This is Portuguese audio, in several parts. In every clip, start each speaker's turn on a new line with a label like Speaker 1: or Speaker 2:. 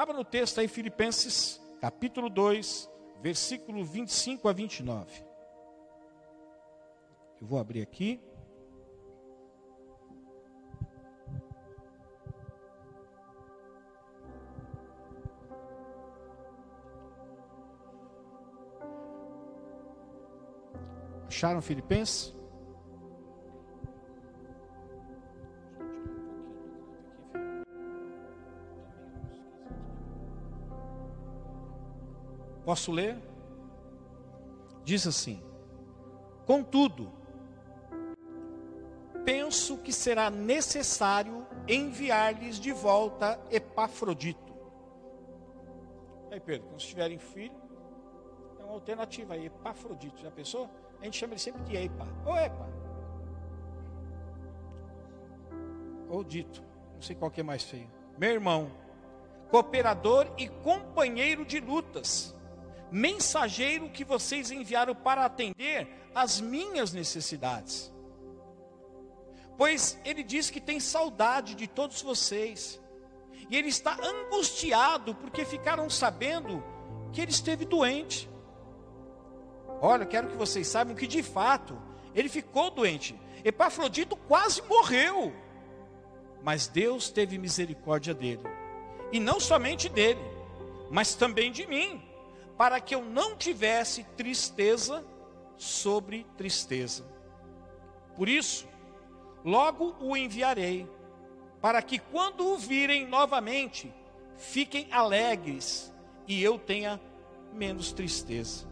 Speaker 1: Abra no texto aí, Filipenses, capítulo 2, versículo 25 a 29. Eu vou abrir aqui. Acharam Filipenses? Posso ler? Diz assim: Contudo, penso que será necessário enviar-lhes de volta Epafrodito. Aí, Pedro, quando tiverem filho, é uma alternativa aí, Epafrodito. Já pensou? A gente chama ele sempre de Epa. Ô Epa. Ou dito. Não sei qual que é mais feio. Meu irmão, cooperador e companheiro de lutas, mensageiro que vocês enviaram para atender as minhas necessidades. Pois ele diz que tem saudade de todos vocês. E ele está angustiado porque ficaram sabendo que ele esteve doente. Olha, quero que vocês saibam que de fato ele ficou doente. Epafrodito quase morreu. Mas Deus teve misericórdia dele. E não somente dele, mas também de mim, para que eu não tivesse tristeza sobre tristeza. Por isso, logo o enviarei, para que quando o virem novamente, fiquem alegres e eu tenha menos tristeza.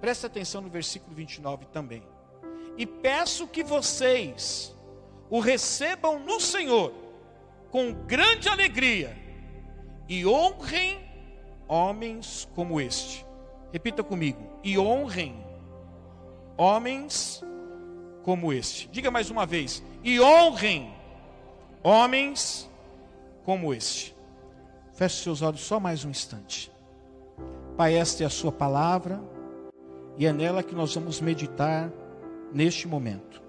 Speaker 1: Preste atenção no versículo 29 também. E peço que vocês o recebam no Senhor com grande alegria e honrem homens como este. Repita comigo: e honrem homens como este. Diga mais uma vez: e honrem homens como este. Feche seus olhos só mais um instante. Pai, esta é a Sua palavra e é nela que nós vamos meditar neste momento.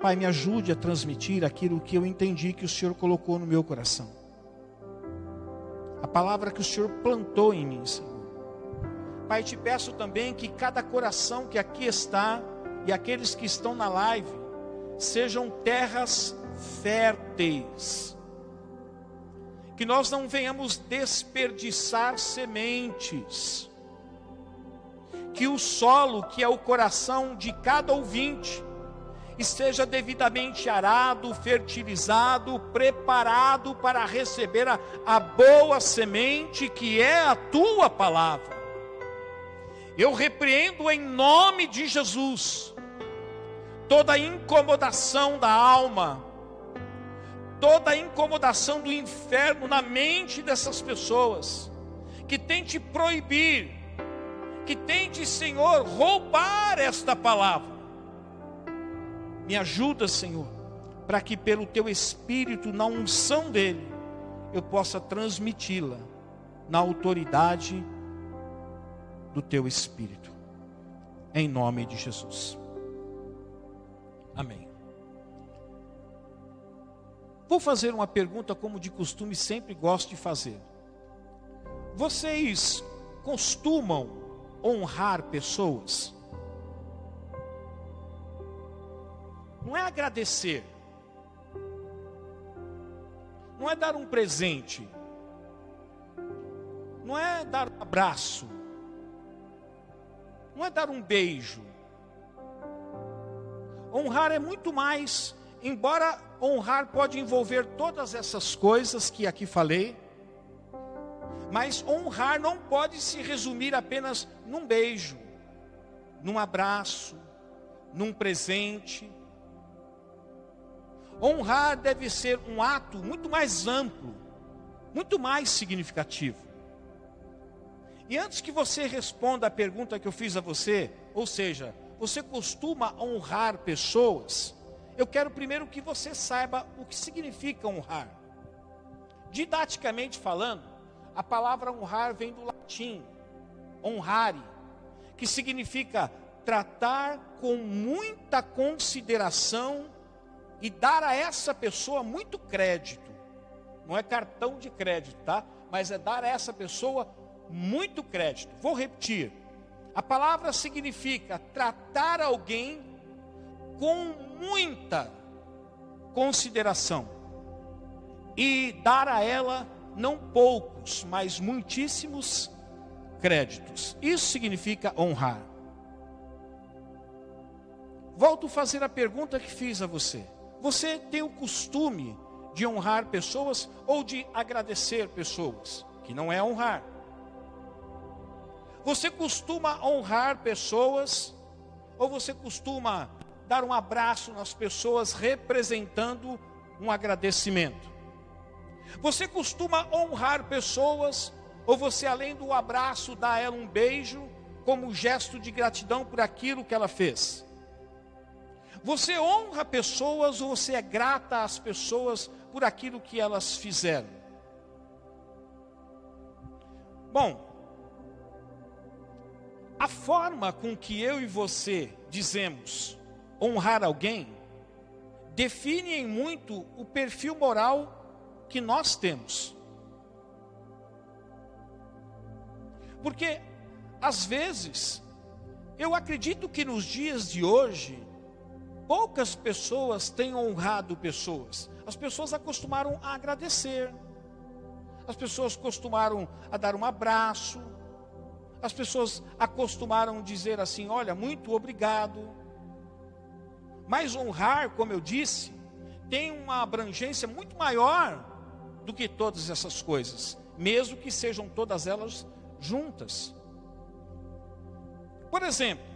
Speaker 1: Pai, me ajude a transmitir aquilo que eu entendi que o Senhor colocou no meu coração. A palavra que o Senhor plantou em mim, Senhor. Pai, te peço também que cada coração que aqui está e aqueles que estão na live sejam terras férteis. Que nós não venhamos desperdiçar sementes que o solo, que é o coração de cada ouvinte, esteja devidamente arado, fertilizado, preparado para receber a, a boa semente que é a tua palavra. Eu repreendo em nome de Jesus toda incomodação da alma, toda incomodação do inferno na mente dessas pessoas, que tente proibir que tente, Senhor, roubar esta palavra. Me ajuda, Senhor, para que pelo teu espírito, na unção dele, eu possa transmiti-la na autoridade do teu espírito. Em nome de Jesus. Amém. Vou fazer uma pergunta como de costume sempre gosto de fazer. Vocês costumam honrar pessoas. Não é agradecer. Não é dar um presente. Não é dar um abraço. Não é dar um beijo. Honrar é muito mais, embora honrar pode envolver todas essas coisas que aqui falei, mas honrar não pode se resumir apenas num beijo, num abraço, num presente. Honrar deve ser um ato muito mais amplo, muito mais significativo. E antes que você responda a pergunta que eu fiz a você, ou seja, você costuma honrar pessoas, eu quero primeiro que você saiba o que significa honrar. Didaticamente falando, a palavra honrar vem do latim, honrare, que significa tratar com muita consideração e dar a essa pessoa muito crédito. Não é cartão de crédito, tá? Mas é dar a essa pessoa muito crédito. Vou repetir. A palavra significa tratar alguém com muita consideração e dar a ela não poucos, mas muitíssimos créditos. Isso significa honrar. Volto a fazer a pergunta que fiz a você. Você tem o costume de honrar pessoas ou de agradecer pessoas? Que não é honrar. Você costuma honrar pessoas ou você costuma dar um abraço nas pessoas representando um agradecimento? Você costuma honrar pessoas ou você além do abraço dá a ela um beijo como gesto de gratidão por aquilo que ela fez? Você honra pessoas ou você é grata às pessoas por aquilo que elas fizeram? Bom, a forma com que eu e você dizemos honrar alguém define em muito o perfil moral que nós temos. Porque, às vezes, eu acredito que nos dias de hoje, Poucas pessoas têm honrado pessoas. As pessoas acostumaram a agradecer. As pessoas acostumaram a dar um abraço. As pessoas acostumaram dizer assim: Olha, muito obrigado. Mas honrar, como eu disse, tem uma abrangência muito maior do que todas essas coisas, mesmo que sejam todas elas juntas. Por exemplo,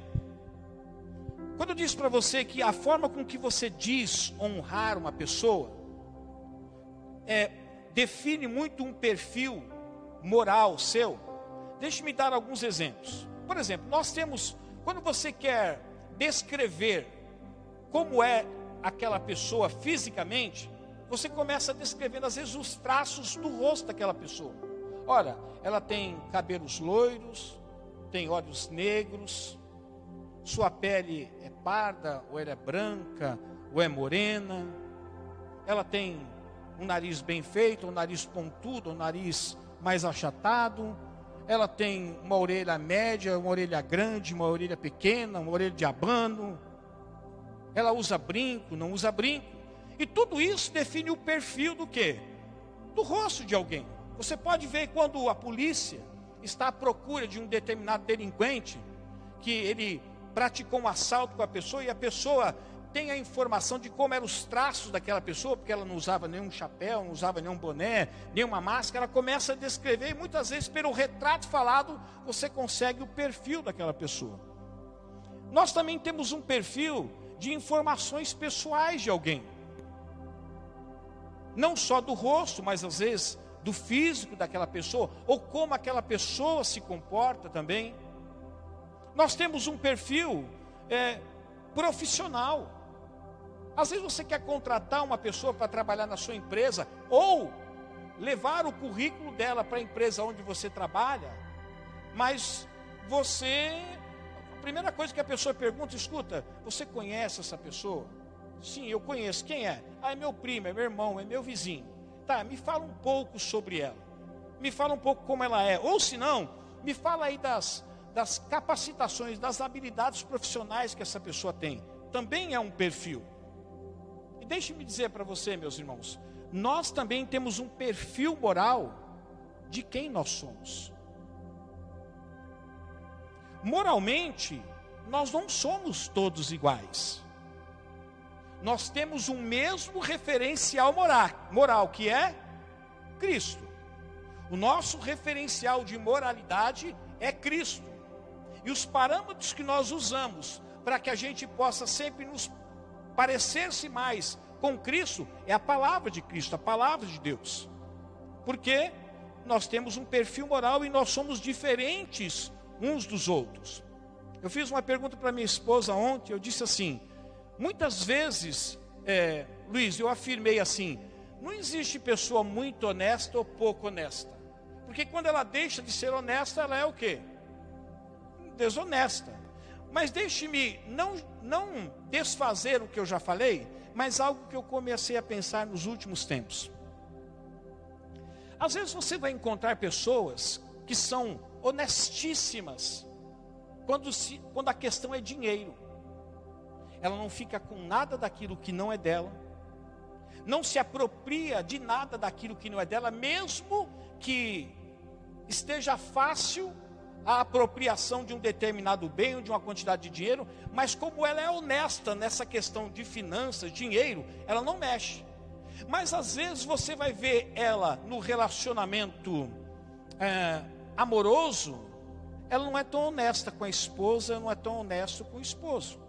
Speaker 1: quando eu disse para você que a forma com que você diz honrar uma pessoa é, define muito um perfil moral seu, deixe-me dar alguns exemplos. Por exemplo, nós temos, quando você quer descrever como é aquela pessoa fisicamente, você começa descrevendo às vezes os traços do rosto daquela pessoa. Olha, ela tem cabelos loiros, tem olhos negros, sua pele é parda, ou ela é branca, ou é morena. Ela tem um nariz bem feito, um nariz pontudo, um nariz mais achatado. Ela tem uma orelha média, uma orelha grande, uma orelha pequena, uma orelha de abano. Ela usa brinco, não usa brinco. E tudo isso define o perfil do quê? Do rosto de alguém. Você pode ver quando a polícia está à procura de um determinado delinquente, que ele praticou um assalto com a pessoa e a pessoa tem a informação de como eram os traços daquela pessoa, porque ela não usava nenhum chapéu, não usava nenhum boné, nenhuma máscara, ela começa a descrever e muitas vezes pelo retrato falado você consegue o perfil daquela pessoa. Nós também temos um perfil de informações pessoais de alguém. Não só do rosto, mas às vezes do físico daquela pessoa, ou como aquela pessoa se comporta também. Nós temos um perfil é, profissional. Às vezes você quer contratar uma pessoa para trabalhar na sua empresa, ou levar o currículo dela para a empresa onde você trabalha, mas você, a primeira coisa que a pessoa pergunta, escuta, você conhece essa pessoa? Sim, eu conheço. Quem é? Ah, é meu primo, é meu irmão, é meu vizinho. Tá, me fala um pouco sobre ela. Me fala um pouco como ela é. Ou se não, me fala aí das das capacitações, das habilidades profissionais que essa pessoa tem. Também é um perfil. E deixe-me dizer para você, meus irmãos, nós também temos um perfil moral de quem nós somos. Moralmente, nós não somos todos iguais. Nós temos um mesmo referencial moral, que é Cristo. O nosso referencial de moralidade é Cristo. E os parâmetros que nós usamos para que a gente possa sempre nos parecer-se mais com Cristo é a palavra de Cristo, a palavra de Deus. Porque nós temos um perfil moral e nós somos diferentes uns dos outros. Eu fiz uma pergunta para minha esposa ontem, eu disse assim: muitas vezes, é, Luiz, eu afirmei assim: não existe pessoa muito honesta ou pouco honesta. Porque quando ela deixa de ser honesta, ela é o quê? Desonesta. Mas deixe-me não, não desfazer o que eu já falei, mas algo que eu comecei a pensar nos últimos tempos. Às vezes você vai encontrar pessoas que são honestíssimas quando, se, quando a questão é dinheiro. Ela não fica com nada daquilo que não é dela, não se apropria de nada daquilo que não é dela, mesmo que esteja fácil a apropriação de um determinado bem ou de uma quantidade de dinheiro, mas como ela é honesta nessa questão de finanças, dinheiro, ela não mexe. Mas às vezes você vai ver ela no relacionamento é, amoroso, ela não é tão honesta com a esposa, não é tão honesto com o esposo.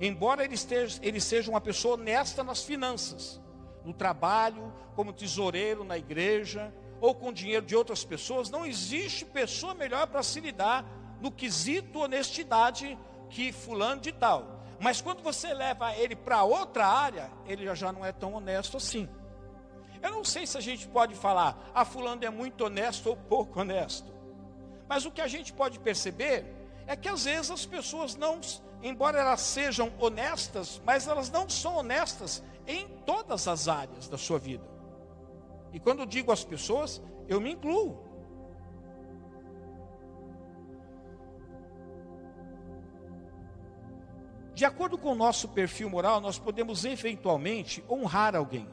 Speaker 1: Embora ele, esteja, ele seja uma pessoa honesta nas finanças, no trabalho, como tesoureiro na igreja, ou com dinheiro de outras pessoas, não existe pessoa melhor para se lidar no quesito honestidade que fulano de tal. Mas quando você leva ele para outra área, ele já, não é tão honesto assim. Eu não sei se a gente pode falar, ah, fulano é muito honesto ou pouco honesto. Mas o que a gente pode perceber é que às vezes as pessoas não, embora elas sejam honestas, mas elas não são honestas em todas as áreas da sua vida. E quando digo as pessoas, eu me incluo. De acordo com o nosso perfil moral, nós podemos eventualmente honrar alguém.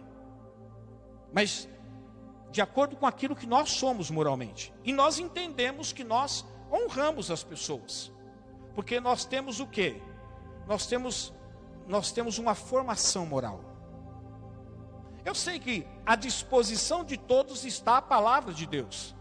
Speaker 1: Mas de acordo com aquilo que nós somos moralmente. E nós entendemos que nós honramos as pessoas. Porque nós temos o quê? Nós temos nós temos uma formação moral. Eu sei que à disposição de todos está a palavra de Deus.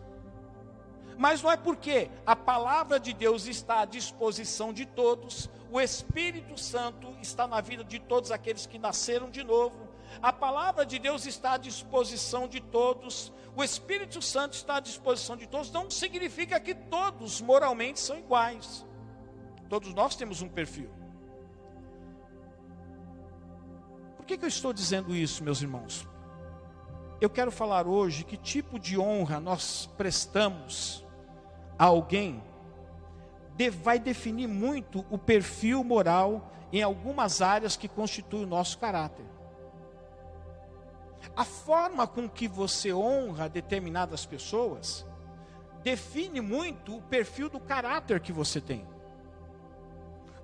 Speaker 1: Mas não é porque a palavra de Deus está à disposição de todos, o Espírito Santo está na vida de todos aqueles que nasceram de novo. A palavra de Deus está à disposição de todos, o Espírito Santo está à disposição de todos, não significa que todos moralmente são iguais. Todos nós temos um perfil. Por que, que eu estou dizendo isso, meus irmãos? Eu quero falar hoje que tipo de honra nós prestamos a alguém vai definir muito o perfil moral em algumas áreas que constituem o nosso caráter. A forma com que você honra determinadas pessoas define muito o perfil do caráter que você tem.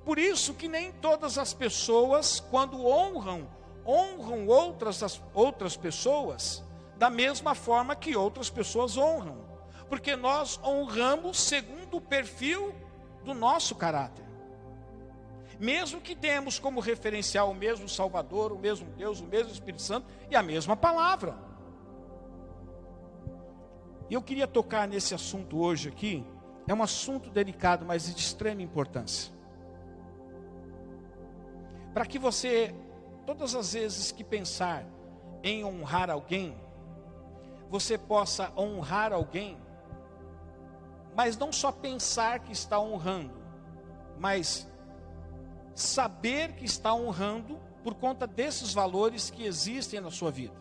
Speaker 1: Por isso que nem todas as pessoas, quando honram honram outras, outras pessoas da mesma forma que outras pessoas honram, porque nós honramos segundo o perfil do nosso caráter. Mesmo que temos como referencial o mesmo Salvador, o mesmo Deus, o mesmo Espírito Santo e a mesma palavra. E eu queria tocar nesse assunto hoje aqui. É um assunto delicado, mas de extrema importância. Para que você todas as vezes que pensar em honrar alguém, você possa honrar alguém, mas não só pensar que está honrando, mas saber que está honrando por conta desses valores que existem na sua vida.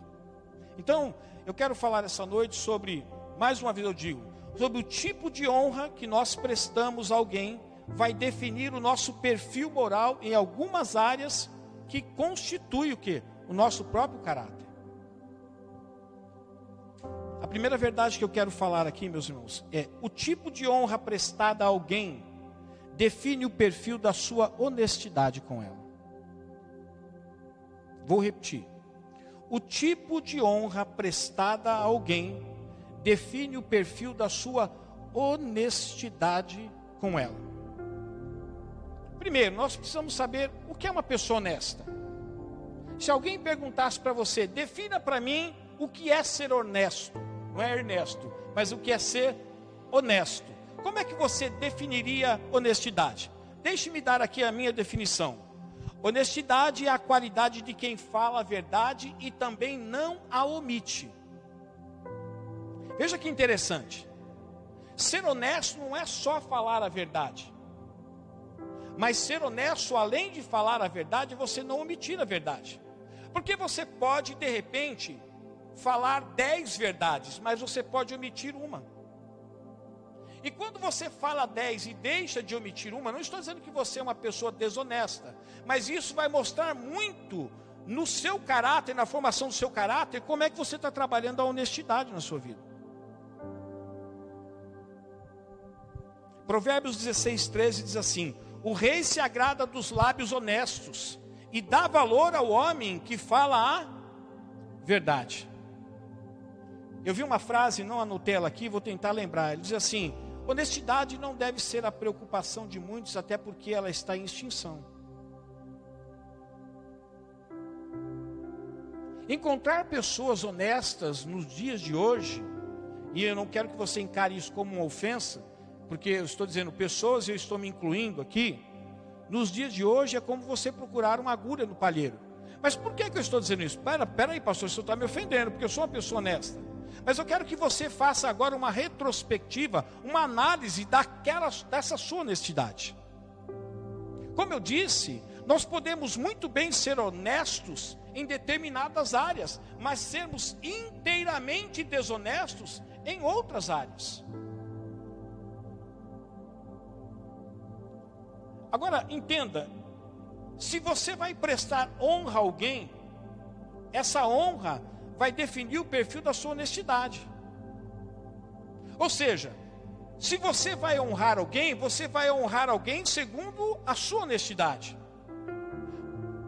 Speaker 1: Então, eu quero falar essa noite sobre, mais uma vez eu digo, sobre o tipo de honra que nós prestamos a alguém, vai definir o nosso perfil moral em algumas áreas que constitui o que? O nosso próprio caráter. A primeira verdade que eu quero falar aqui, meus irmãos, é o tipo de honra prestada a alguém define o perfil da sua honestidade com ela. Vou repetir. O tipo de honra prestada a alguém define o perfil da sua honestidade com ela. Primeiro, nós precisamos saber o que é uma pessoa honesta. Se alguém perguntasse para você, defina para mim o que é ser honesto, não é Ernesto, mas o que é ser honesto. Como é que você definiria honestidade? Deixe-me dar aqui a minha definição. Honestidade é a qualidade de quem fala a verdade e também não a omite. Veja que interessante. Ser honesto não é só falar a verdade. Mas ser honesto, além de falar a verdade, você não omitir a verdade. Porque você pode, de repente, falar dez verdades, mas você pode omitir uma. E quando você fala 10 e deixa de omitir uma, não estou dizendo que você é uma pessoa desonesta, mas isso vai mostrar muito no seu caráter, na formação do seu caráter, como é que você está trabalhando a honestidade na sua vida. Provérbios 16, 13 diz assim: o rei se agrada dos lábios honestos e dá valor ao homem que fala a verdade. Eu vi uma frase, não anotei ela aqui, vou tentar lembrar. Ele diz assim: honestidade não deve ser a preocupação de muitos, até porque ela está em extinção. Encontrar pessoas honestas nos dias de hoje, e eu não quero que você encare isso como uma ofensa, porque eu estou dizendo pessoas eu estou me incluindo aqui. Nos dias de hoje é como você procurar uma agulha no palheiro. Mas por que, que eu estou dizendo isso? Pera, pera aí, pastor, você está me ofendendo, porque eu sou uma pessoa honesta. Mas eu quero que você faça agora uma retrospectiva, uma análise daquela, dessa sua honestidade. Como eu disse, nós podemos muito bem ser honestos em determinadas áreas, mas sermos inteiramente desonestos em outras áreas. Agora, entenda: se você vai prestar honra a alguém, essa honra vai definir o perfil da sua honestidade. Ou seja, se você vai honrar alguém, você vai honrar alguém segundo a sua honestidade.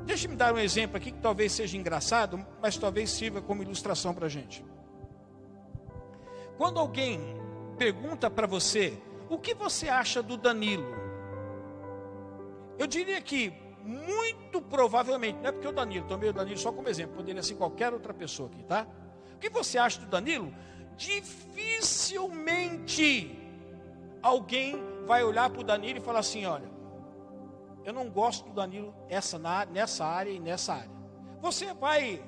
Speaker 1: Deixe-me dar um exemplo aqui que talvez seja engraçado, mas talvez sirva como ilustração para a gente. Quando alguém pergunta para você, o que você acha do Danilo? Eu diria que muito provavelmente, não é porque o Danilo, tomei o Danilo só como exemplo, poderia ser qualquer outra pessoa aqui, tá? O que você acha do Danilo? Dificilmente alguém vai olhar para o Danilo e falar assim: olha, eu não gosto do Danilo essa, nessa área e nessa área. Você vai,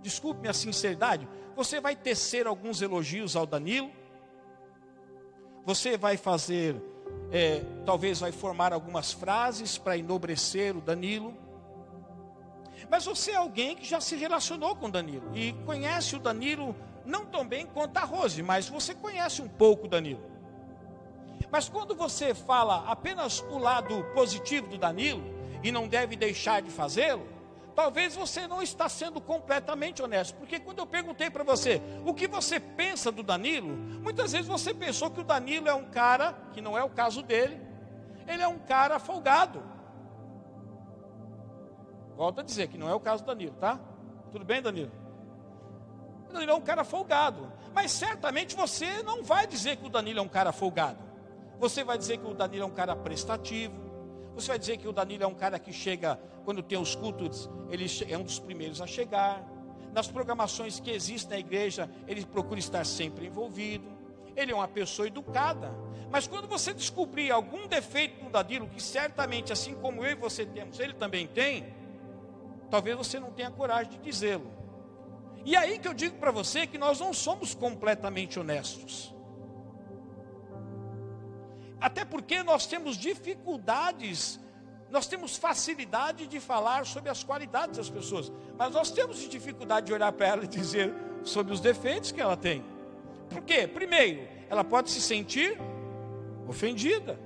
Speaker 1: desculpe minha sinceridade, você vai tecer alguns elogios ao Danilo, você vai fazer é, talvez vai formar algumas frases para enobrecer o Danilo. Mas você é alguém que já se relacionou com o Danilo e conhece o Danilo não tão bem quanto a Rose, mas você conhece um pouco o Danilo. Mas quando você fala apenas o lado positivo do Danilo e não deve deixar de fazê-lo, talvez você não está sendo completamente honesto. Porque quando eu perguntei para você o que você pensa do Danilo, muitas vezes você pensou que o Danilo é um cara, que não é o caso dele, ele é um cara folgado. Volto a dizer que não é o caso do Danilo, tá? Tudo bem, Danilo? O Danilo é um cara folgado. Mas certamente você não vai dizer que o Danilo é um cara folgado. Você vai dizer que o Danilo é um cara prestativo. Você vai dizer que o Danilo é um cara que chega, quando tem os cultos, ele é um dos primeiros a chegar. Nas programações que existem na igreja, ele procura estar sempre envolvido. Ele é uma pessoa educada. Mas quando você descobrir algum defeito no Danilo, que certamente, assim como eu e você temos, ele também tem, talvez você não tenha coragem de dizê-lo. E aí que eu digo para você que nós não somos completamente honestos. Até porque nós temos dificuldades, nós temos facilidade de falar sobre as qualidades das pessoas, mas nós temos dificuldade de olhar para ela e dizer sobre os defeitos que ela tem. Por quê? Primeiro, ela pode se sentir ofendida.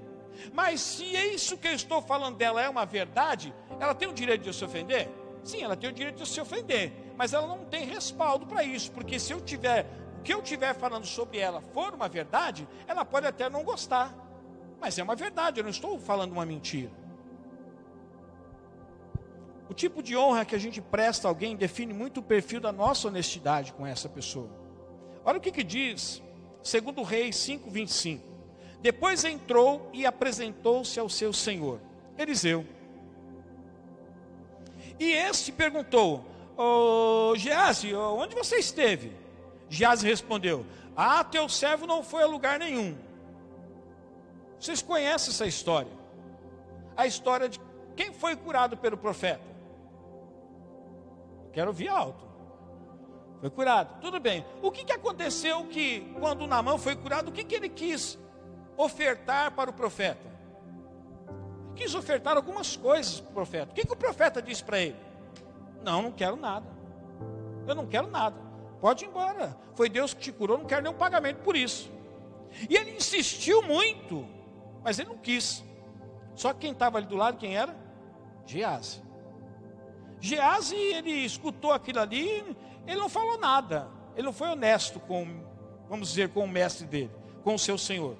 Speaker 1: Mas se é isso que eu estou falando dela é uma verdade, ela tem o direito de se ofender? Sim, ela tem o direito de se ofender, mas ela não tem respaldo para isso, porque se eu tiver o que eu estiver falando sobre ela for uma verdade, ela pode até não gostar. Mas é uma verdade, eu não estou falando uma mentira. O tipo de honra que a gente presta a alguém define muito o perfil da nossa honestidade com essa pessoa. Olha o que, que diz, segundo o rei 5,25. Depois entrou e apresentou-se ao seu senhor, Eliseu. E este perguntou: oh, Gease, onde você esteve? Gease respondeu: Ah, teu servo não foi a lugar nenhum vocês conhecem essa história? A história de quem foi curado pelo profeta? Quero ouvir alto. Foi curado. Tudo bem. O que, que aconteceu que quando Namã foi curado, o que, que ele quis ofertar para o profeta? Quis ofertar algumas coisas para o profeta. O que, que o profeta disse para ele? Não, não quero nada. Eu não quero nada. Pode ir embora. Foi Deus que te curou, não quero nenhum pagamento por isso. E ele insistiu muito mas ele não quis. Só que quem estava ali do lado, quem era? Gease. Gease, ele escutou aquilo ali, ele não falou nada. Ele não foi honesto com, vamos dizer, com o mestre dele, com o seu senhor.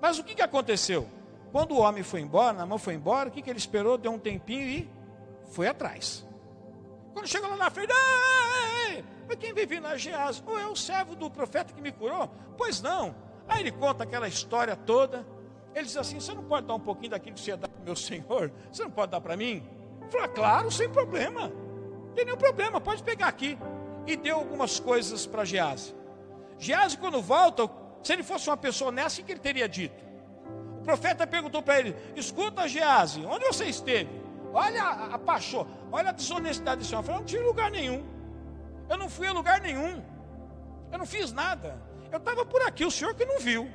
Speaker 1: Mas o que, que aconteceu? Quando o homem foi embora, Namã foi embora, o que, que ele esperou? Deu um tempinho e foi atrás. Quando chegou lá na frente, mas quem vive na Geás? Ou é o servo do profeta que me curou? Pois não. Aí ele conta aquela história toda. Ele diz assim: Você não pode dar um pouquinho daquilo que você dá para o meu senhor? Você não pode dar para mim? Fala, claro, sem problema. Não tem nenhum problema, pode pegar aqui. E deu algumas coisas para Gease. Gease, quando volta, se ele fosse uma pessoa honesta, o que ele teria dito? O profeta perguntou para ele: Escuta, Gease, onde você esteve? Olha a, a paixão, olha a desonestidade desse homem. Eu falei, não tive lugar nenhum. Eu não fui a lugar nenhum. Eu não fiz nada. Eu estava por aqui, o senhor que não viu.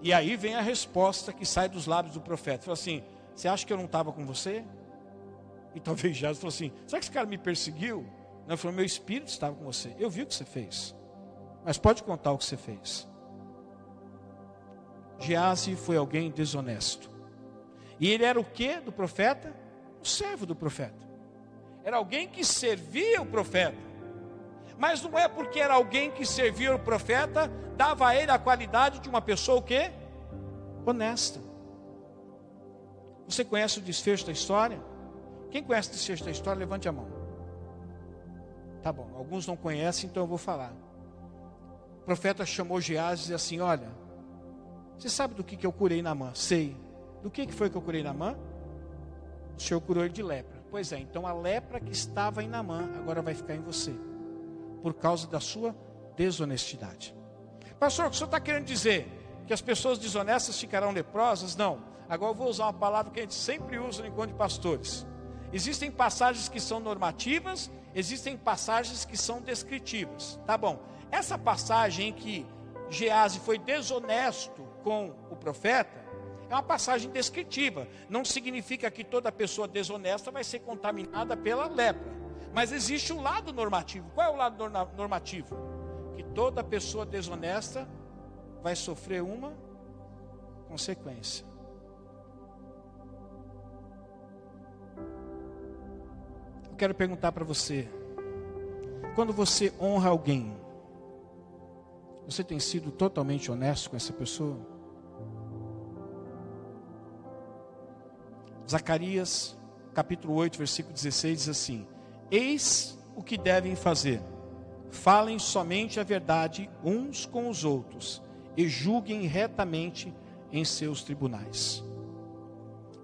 Speaker 1: E aí vem a resposta que sai dos lábios do profeta. Fala assim: você acha que eu não estava com você? E talvez Jesus falou assim: será que esse cara me perseguiu? Ele falou: meu espírito estava com você. Eu vi o que você fez. Mas pode contar o que você fez. Gease foi alguém desonesto. E ele era o que do profeta? O servo do profeta. Era alguém que servia o profeta. Mas não é porque era alguém que servia o profeta, dava a ele a qualidade de uma pessoa o quê? Honesta. Você conhece o desfecho da história? Quem conhece o desfecho da história, levante a mão. Tá bom, alguns não conhecem, então eu vou falar. O profeta chamou Geás e disse assim: Olha, você sabe do que, que eu curei na mão? Sei. Do que, que foi que eu curei na mão? O Senhor curou ele de lepra. Pois é, então a lepra que estava em Namã agora vai ficar em você, por causa da sua desonestidade. Pastor, o que o senhor está querendo dizer? Que as pessoas desonestas ficarão leprosas? Não. Agora eu vou usar uma palavra que a gente sempre usa no encontro de pastores. Existem passagens que são normativas, existem passagens que são descritivas. Tá bom. Essa passagem em que Gease foi desonesto com o profeta, é uma passagem descritiva. Não significa que toda pessoa desonesta vai ser contaminada pela lepra. Mas existe um lado normativo. Qual é o lado normativo? Que toda pessoa desonesta vai sofrer uma consequência. quero perguntar para você: quando você honra alguém, você tem sido totalmente honesto com essa pessoa? Zacarias, capítulo 8, versículo 16 diz assim: Eis o que devem fazer. Falem somente a verdade uns com os outros e julguem retamente em seus tribunais.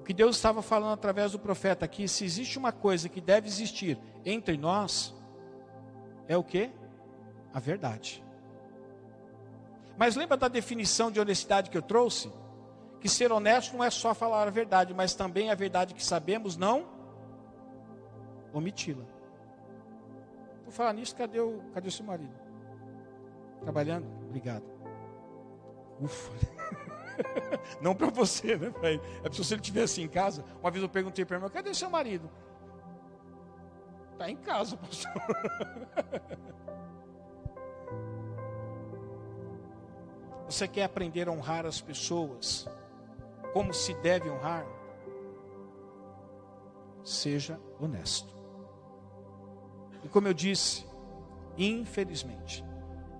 Speaker 1: O que Deus estava falando através do profeta aqui, se existe uma coisa que deve existir entre nós, é o que? A verdade. Mas lembra da definição de honestidade que eu trouxe? Que ser honesto não é só falar a verdade, mas também a verdade que sabemos não omiti-la. Por falar nisso, cadê o, cadê o seu marido? Trabalhando? Obrigado. Ufa. Não para você, né? Pra ele. É se ele estivesse em casa. Uma vez eu perguntei para ele, cadê seu marido? Está em casa, pastor. Você quer aprender a honrar as pessoas como se deve honrar? Seja honesto. E como eu disse, infelizmente,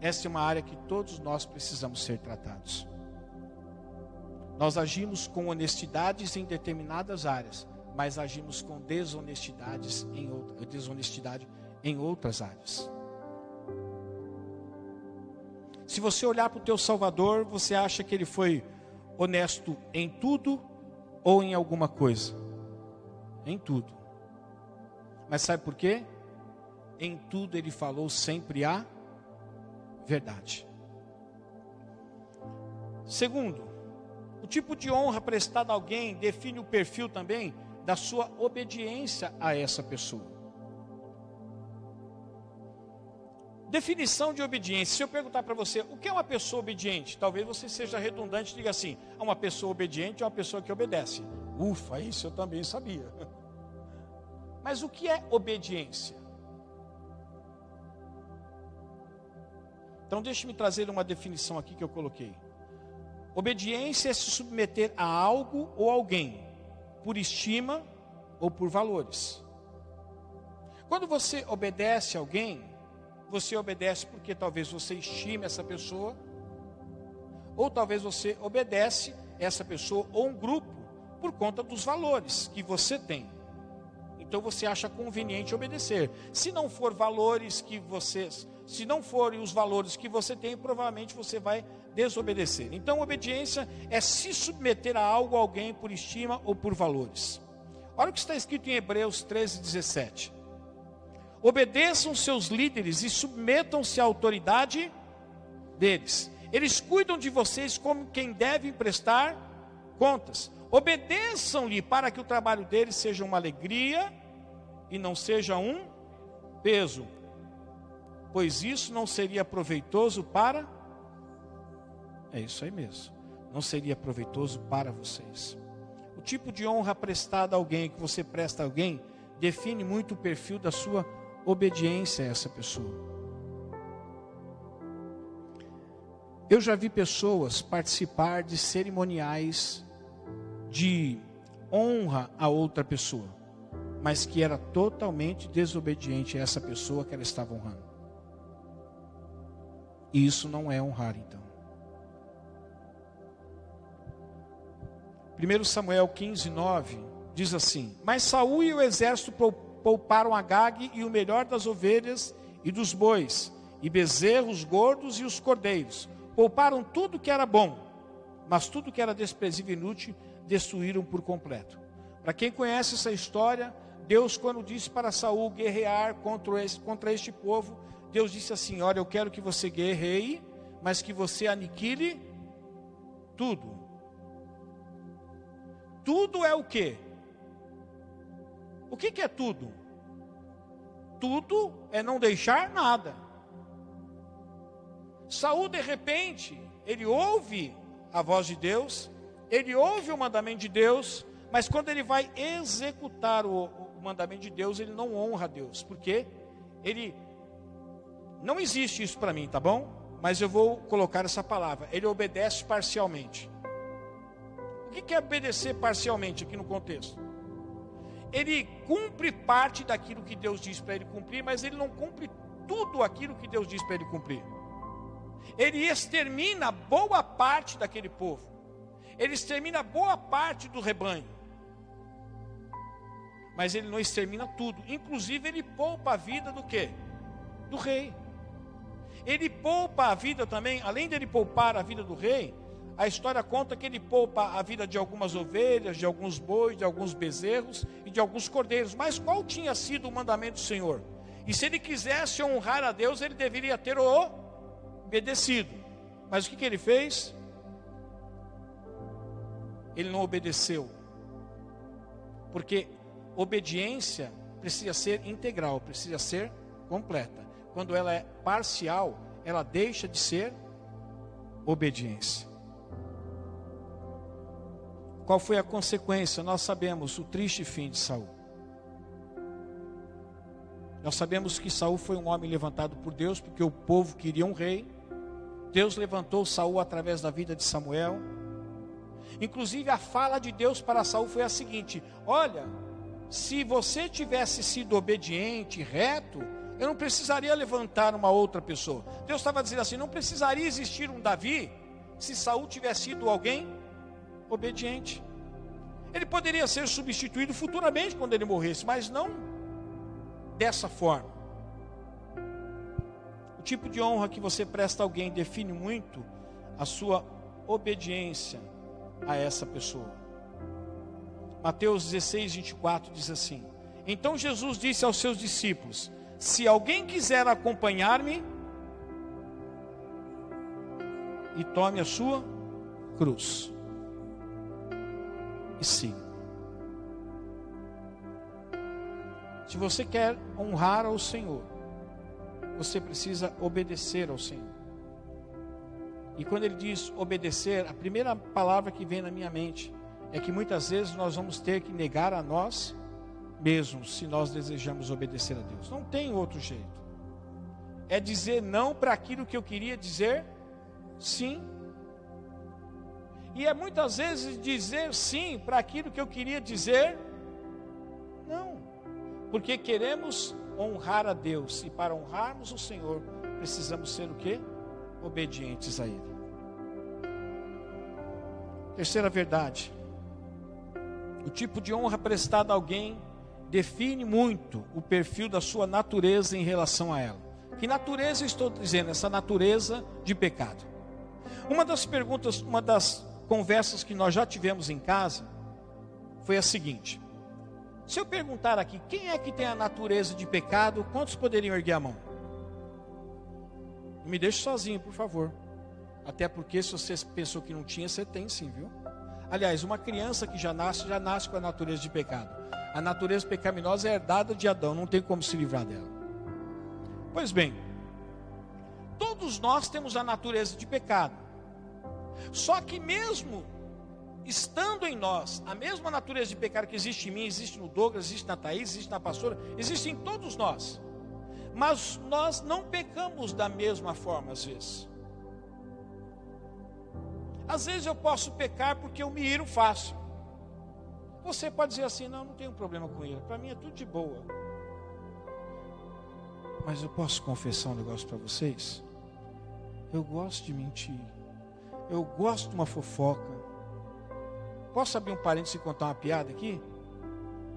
Speaker 1: essa é uma área que todos nós precisamos ser tratados. Nós agimos com honestidades em determinadas áreas, mas agimos com desonestidades em outra, desonestidade em outras áreas. Se você olhar para o teu Salvador, você acha que ele foi honesto em tudo ou em alguma coisa? Em tudo. Mas sabe por quê? Em tudo ele falou sempre a verdade. Segundo, o tipo de honra prestada a alguém define o perfil também da sua obediência a essa pessoa. Definição de obediência. Se eu perguntar para você, o que é uma pessoa obediente? Talvez você seja redundante e diga assim: uma pessoa obediente é uma pessoa que obedece. Ufa, isso eu também sabia. Mas o que é obediência? Então, deixe-me trazer uma definição aqui que eu coloquei. Obediência é se submeter a algo ou alguém, por estima ou por valores. Quando você obedece a alguém, você obedece porque talvez você estime essa pessoa, Ou talvez você obedece essa pessoa ou um grupo por conta dos valores que você tem. Então você acha conveniente obedecer. Se não for valores que vocês, se não forem os valores que você tem, provavelmente você vai desobedecer. Então obediência é se submeter a algo, a alguém por estima ou por valores. Olha o que está escrito em Hebreus 13, 17. Obedeçam seus líderes e submetam-se à autoridade deles. Eles cuidam de vocês como quem deve prestar contas. Obedeçam-lhe para que o trabalho deles seja uma alegria e não seja um peso, pois isso não seria proveitoso para. É isso aí mesmo. Não seria proveitoso para vocês. O tipo de honra prestada a alguém, que você presta a alguém, define muito o perfil da sua obediência a essa pessoa. Eu já vi pessoas participar de cerimoniais de honra a outra pessoa, mas que era totalmente desobediente a essa pessoa que ela estava honrando. E isso não é honrar, então. 1 Samuel 15, 9 diz assim: Mas Saul e o exército pouparam Agag e o melhor das ovelhas e dos bois, e bezerros gordos e os cordeiros Pouparam tudo que era bom, mas tudo que era desprezível e inútil destruíram por completo. Para quem conhece essa história, Deus, quando disse para Saul guerrear contra contra este povo, Deus disse assim: Olha, eu quero que você guerreie, mas que você aniquile tudo. Tudo é o que? O que, que é tudo? Tudo é não deixar nada. Saul de repente, ele ouve a voz de Deus, ele ouve o mandamento de Deus, mas quando ele vai executar o, o mandamento de Deus, ele não honra a Deus, porque ele não existe isso para mim, tá bom? Mas eu vou colocar essa palavra. Ele obedece parcialmente. O que é obedecer parcialmente aqui no contexto? Ele cumpre parte daquilo que Deus diz para ele cumprir, mas ele não cumpre tudo aquilo que Deus diz para ele cumprir ele extermina boa parte daquele povo, ele extermina boa parte do rebanho, mas ele não extermina tudo, inclusive ele poupa a vida do que? Do rei. Ele poupa a vida também, além de ele poupar a vida do rei, a história conta que ele poupa a vida de algumas ovelhas, de alguns bois, de alguns bezerros e de alguns cordeiros. Mas qual tinha sido o mandamento do Senhor? E se ele quisesse honrar a Deus, ele deveria ter obedecido. Mas o que, que ele fez? Ele não obedeceu. Porque obediência precisa ser integral, precisa ser completa. Quando ela é parcial, ela deixa de ser obediência. Qual foi a consequência? Nós sabemos o triste fim de Saul. Nós sabemos que Saul foi um homem levantado por Deus, porque o povo queria um rei. Deus levantou Saul através da vida de Samuel. Inclusive a fala de Deus para Saul foi a seguinte: Olha, se você tivesse sido obediente, reto, eu não precisaria levantar uma outra pessoa. Deus estava dizendo assim: não precisaria existir um Davi se Saul tivesse sido alguém obediente. Ele poderia ser substituído futuramente quando ele morresse, mas não dessa forma tipo de honra que você presta a alguém define muito a sua obediência a essa pessoa. Mateus 16, 24 diz assim: Então Jesus disse aos seus discípulos: Se alguém quiser acompanhar-me, e tome a sua cruz e sim. Se você quer honrar ao Senhor, você precisa obedecer ao Senhor. E quando ele diz obedecer, a primeira palavra que vem na minha mente é que muitas vezes nós vamos ter que negar a nós mesmos se nós desejamos obedecer a Deus. Não tem outro jeito. É dizer não para aquilo que eu queria dizer sim. E é muitas vezes dizer sim para aquilo que eu queria dizer não. Porque queremos honrar a Deus. E para honrarmos o Senhor, precisamos ser o que? Obedientes a Ele. Terceira verdade. O tipo de honra prestada a alguém define muito o perfil da sua natureza em relação a ela. Que natureza estou dizendo? Essa natureza de pecado. Uma das perguntas, uma das conversas que nós já tivemos em casa foi a seguinte: se eu perguntar aqui, quem é que tem a natureza de pecado, quantos poderiam erguer a mão? Me deixe sozinho, por favor. Até porque se você pensou que não tinha, você tem sim, viu? Aliás, uma criança que já nasce, já nasce com a natureza de pecado. A natureza pecaminosa é herdada de Adão, não tem como se livrar dela. Pois bem, todos nós temos a natureza de pecado. Só que mesmo estando em nós a mesma natureza de pecado que existe em mim, existe no Douglas, existe na Thaís, existe na pastora, existe em todos nós. Mas nós não pecamos da mesma forma às vezes. Às vezes eu posso pecar porque eu me iro fácil. Você pode dizer assim: não, não tenho problema com ira, para mim é tudo de boa. Mas eu posso confessar um negócio para vocês? Eu gosto de mentir. Eu gosto de uma fofoca. Posso abrir um parênteses e contar uma piada aqui?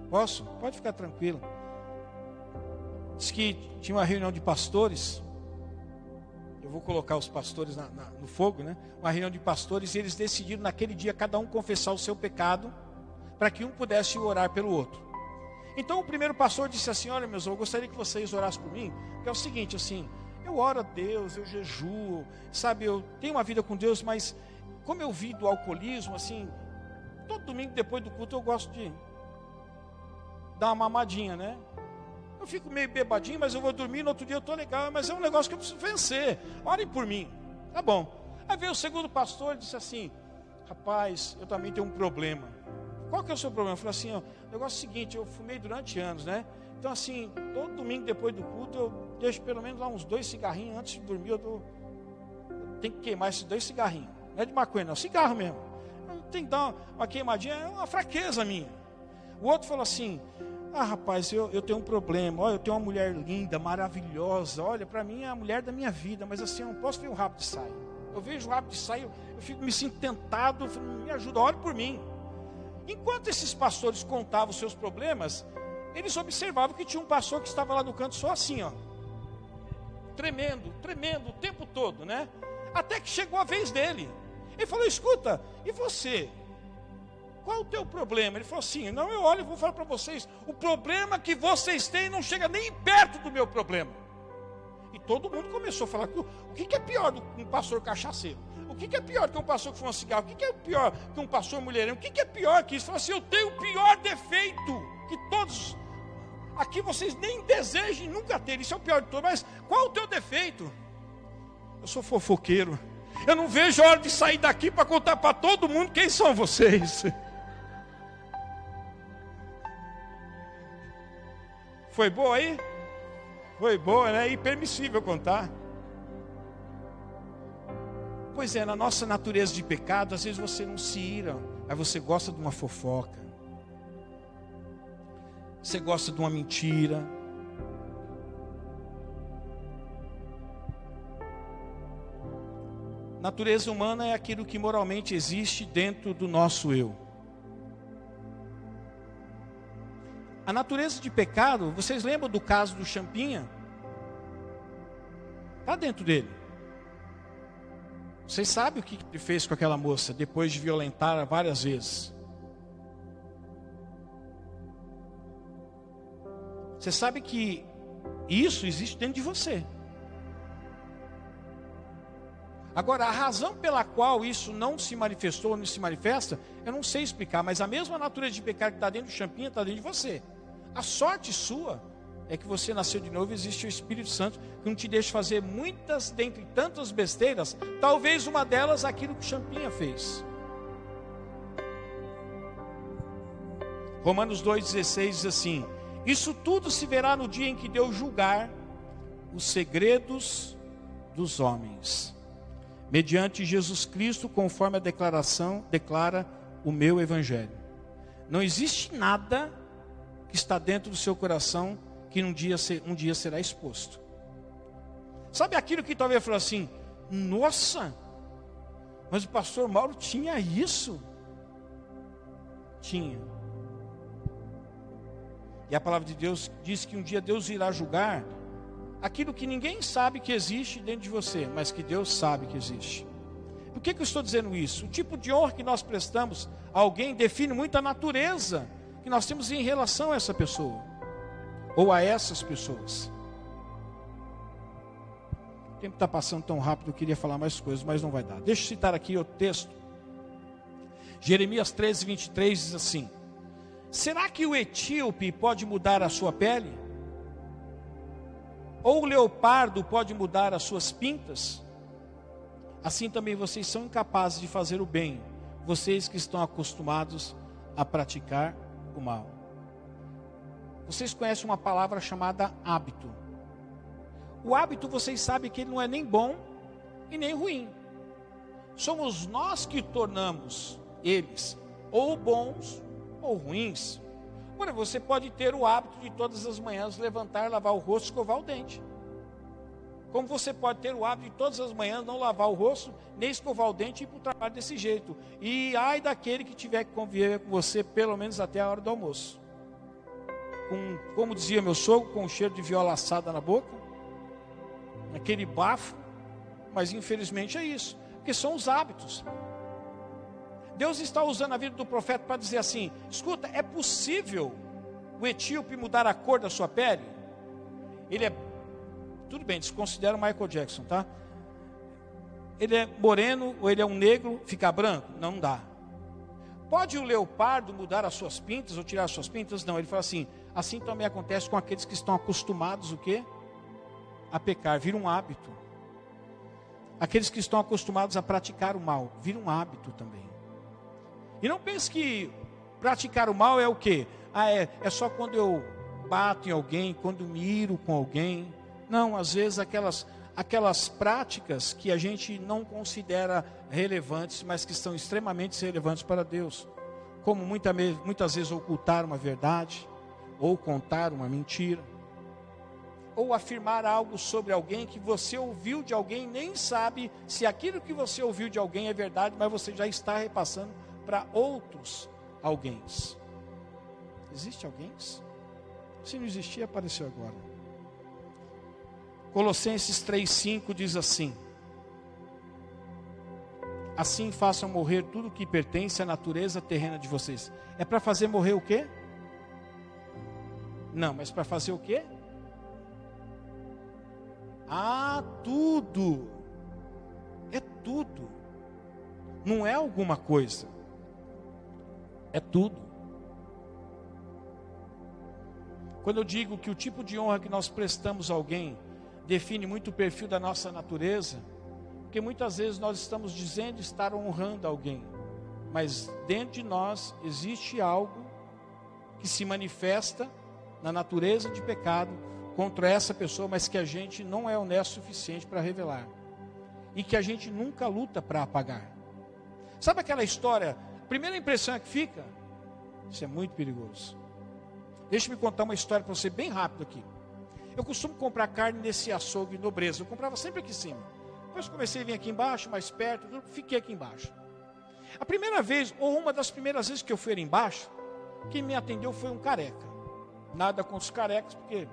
Speaker 1: Posso? Pode ficar tranquilo. Diz que tinha uma reunião de pastores. Vou colocar os pastores na, na, no fogo, né? Uma reunião de pastores e eles decidiram naquele dia cada um confessar o seu pecado para que um pudesse orar pelo outro. Então o primeiro pastor disse assim: Olha, meus, eu gostaria que vocês orassem por mim, é o seguinte, assim, eu oro a Deus, eu jejuo, sabe, eu tenho uma vida com Deus, mas como eu vi do alcoolismo, assim, todo domingo depois do culto eu gosto de dar uma mamadinha, né? Eu fico meio bebadinho, mas eu vou dormir, no outro dia eu estou legal, mas é um negócio que eu preciso vencer. Orem por mim. Tá bom. Aí veio o segundo pastor e disse assim: Rapaz, eu também tenho um problema. Qual que é o seu problema? Eu falei assim: ó, o negócio é o seguinte, eu fumei durante anos, né? Então, assim, todo domingo depois do culto, eu deixo pelo menos lá uns dois cigarrinhos antes de dormir. Eu, dou, eu tenho que queimar esses dois cigarrinhos. Não é de maconha, não, cigarro mesmo. Tem que dar uma queimadinha, é uma fraqueza minha. O outro falou assim: Ah, rapaz, eu, eu tenho um problema. Olha, eu tenho uma mulher linda, maravilhosa. Olha, para mim é a mulher da minha vida, mas assim, eu não posso ver o rabo de saia. Eu vejo o rabo de saia, eu, fico me sinto tentado. Me ajuda, olhe por mim. Enquanto esses pastores contavam os seus problemas, eles observavam que tinha um pastor que estava lá no canto só assim, ó. Tremendo, tremendo o tempo todo, né? Até que chegou a vez dele. Ele falou: escuta, e você? Qual o teu problema? Ele falou assim: não, eu olho e vou falar para vocês. O problema que vocês têm não chega nem perto do meu problema. E todo mundo começou a falar: o que é pior do que um pastor cachaceiro? O que é pior que um pastor que fuma cigarro? O que é pior que um pastor mulherengo? O que é pior que isso? Falou assim: eu tenho o pior defeito que todos aqui vocês nem desejem nunca ter. Isso é o pior de todos. Mas qual o teu defeito? Eu sou fofoqueiro. Eu não vejo a hora de sair daqui para contar para todo mundo quem são vocês. Foi boa aí? Foi boa, né? E permissível contar. Pois é, na nossa natureza de pecado, às vezes você não se ira, mas você gosta de uma fofoca. Você gosta de uma mentira. Natureza humana é aquilo que moralmente existe dentro do nosso eu. A natureza de pecado, vocês lembram do caso do Champinha? Está dentro dele. Vocês sabem o que ele fez com aquela moça depois de violentar várias vezes? Você sabe que isso existe dentro de você. Agora, a razão pela qual isso não se manifestou, não se manifesta, eu não sei explicar, mas a mesma natureza de pecado que está dentro do champinha está dentro de você. A sorte sua é que você nasceu de novo e existe o Espírito Santo que não te deixa fazer muitas, dentre tantas besteiras, talvez uma delas aquilo que o champinha fez. Romanos 2,16 diz assim: Isso tudo se verá no dia em que Deus julgar os segredos dos homens mediante Jesus Cristo, conforme a declaração declara o meu evangelho. Não existe nada que está dentro do seu coração que um dia, um dia será exposto. Sabe aquilo que talvez falou assim: Nossa, Mas o pastor Mauro tinha isso? Tinha. E a palavra de Deus diz que um dia Deus irá julgar aquilo que ninguém sabe que existe dentro de você, mas que Deus sabe que existe. Por que, que eu estou dizendo isso? O tipo de honra que nós prestamos a alguém define muito a natureza que nós temos em relação a essa pessoa, ou a essas pessoas. O tempo está passando tão rápido, eu queria falar mais coisas, mas não vai dar. Deixa eu citar aqui o texto. Jeremias 13, 23 diz assim: Será que o etíope pode mudar a sua pele? Ou o leopardo pode mudar as suas pintas? Assim também vocês são incapazes de fazer o bem, vocês que estão acostumados a praticar o mal. Vocês conhecem uma palavra chamada hábito. O hábito, vocês sabem que ele não é nem bom e nem ruim. Somos nós que tornamos eles ou bons ou ruins. Agora, você pode ter o hábito de todas as manhãs levantar, lavar o rosto, escovar o dente. Como você pode ter o hábito de todas as manhãs não lavar o rosto, nem escovar o dente e ir para o trabalho desse jeito. E ai daquele que tiver que conviver com você pelo menos até a hora do almoço. Com, como dizia meu sogro, com um cheiro de viola assada na boca, aquele bafo, mas infelizmente é isso, porque são os hábitos. Deus está usando a vida do profeta para dizer assim: escuta, é possível o etíope mudar a cor da sua pele? Ele é, tudo bem, desconsidera o Michael Jackson, tá? Ele é moreno ou ele é um negro, ficar branco? Não, não dá. Pode o leopardo mudar as suas pintas ou tirar as suas pintas? Não, ele fala assim: assim também acontece com aqueles que estão acostumados o quê? A pecar, vira um hábito. Aqueles que estão acostumados a praticar o mal, vira um hábito também. E não pense que praticar o mal é o quê? Ah, é, é só quando eu bato em alguém, quando miro com alguém. Não, às vezes aquelas, aquelas práticas que a gente não considera relevantes, mas que são extremamente relevantes para Deus. Como muita, muitas vezes ocultar uma verdade, ou contar uma mentira, ou afirmar algo sobre alguém que você ouviu de alguém, nem sabe se aquilo que você ouviu de alguém é verdade, mas você já está repassando para outros alguém. Existe alguém? Se não existir, apareceu agora. Colossenses 3,5 diz assim: Assim façam morrer tudo que pertence à natureza terrena de vocês. É para fazer morrer o quê? Não, mas para fazer o quê? Ah, tudo. É tudo. Não é alguma coisa. É tudo. Quando eu digo que o tipo de honra que nós prestamos a alguém define muito o perfil da nossa natureza, porque muitas vezes nós estamos dizendo estar honrando alguém, mas dentro de nós existe algo que se manifesta na natureza de pecado contra essa pessoa, mas que a gente não é honesto o suficiente para revelar e que a gente nunca luta para apagar. Sabe aquela história Primeira impressão é que fica, isso é muito perigoso. Deixa-me contar uma história para você bem rápido aqui. Eu costumo comprar carne nesse açougue nobreza. Eu comprava sempre aqui em cima. Depois comecei a vir aqui embaixo, mais perto, fiquei aqui embaixo. A primeira vez, ou uma das primeiras vezes que eu fui ali embaixo, quem me atendeu foi um careca. Nada com os carecas, porque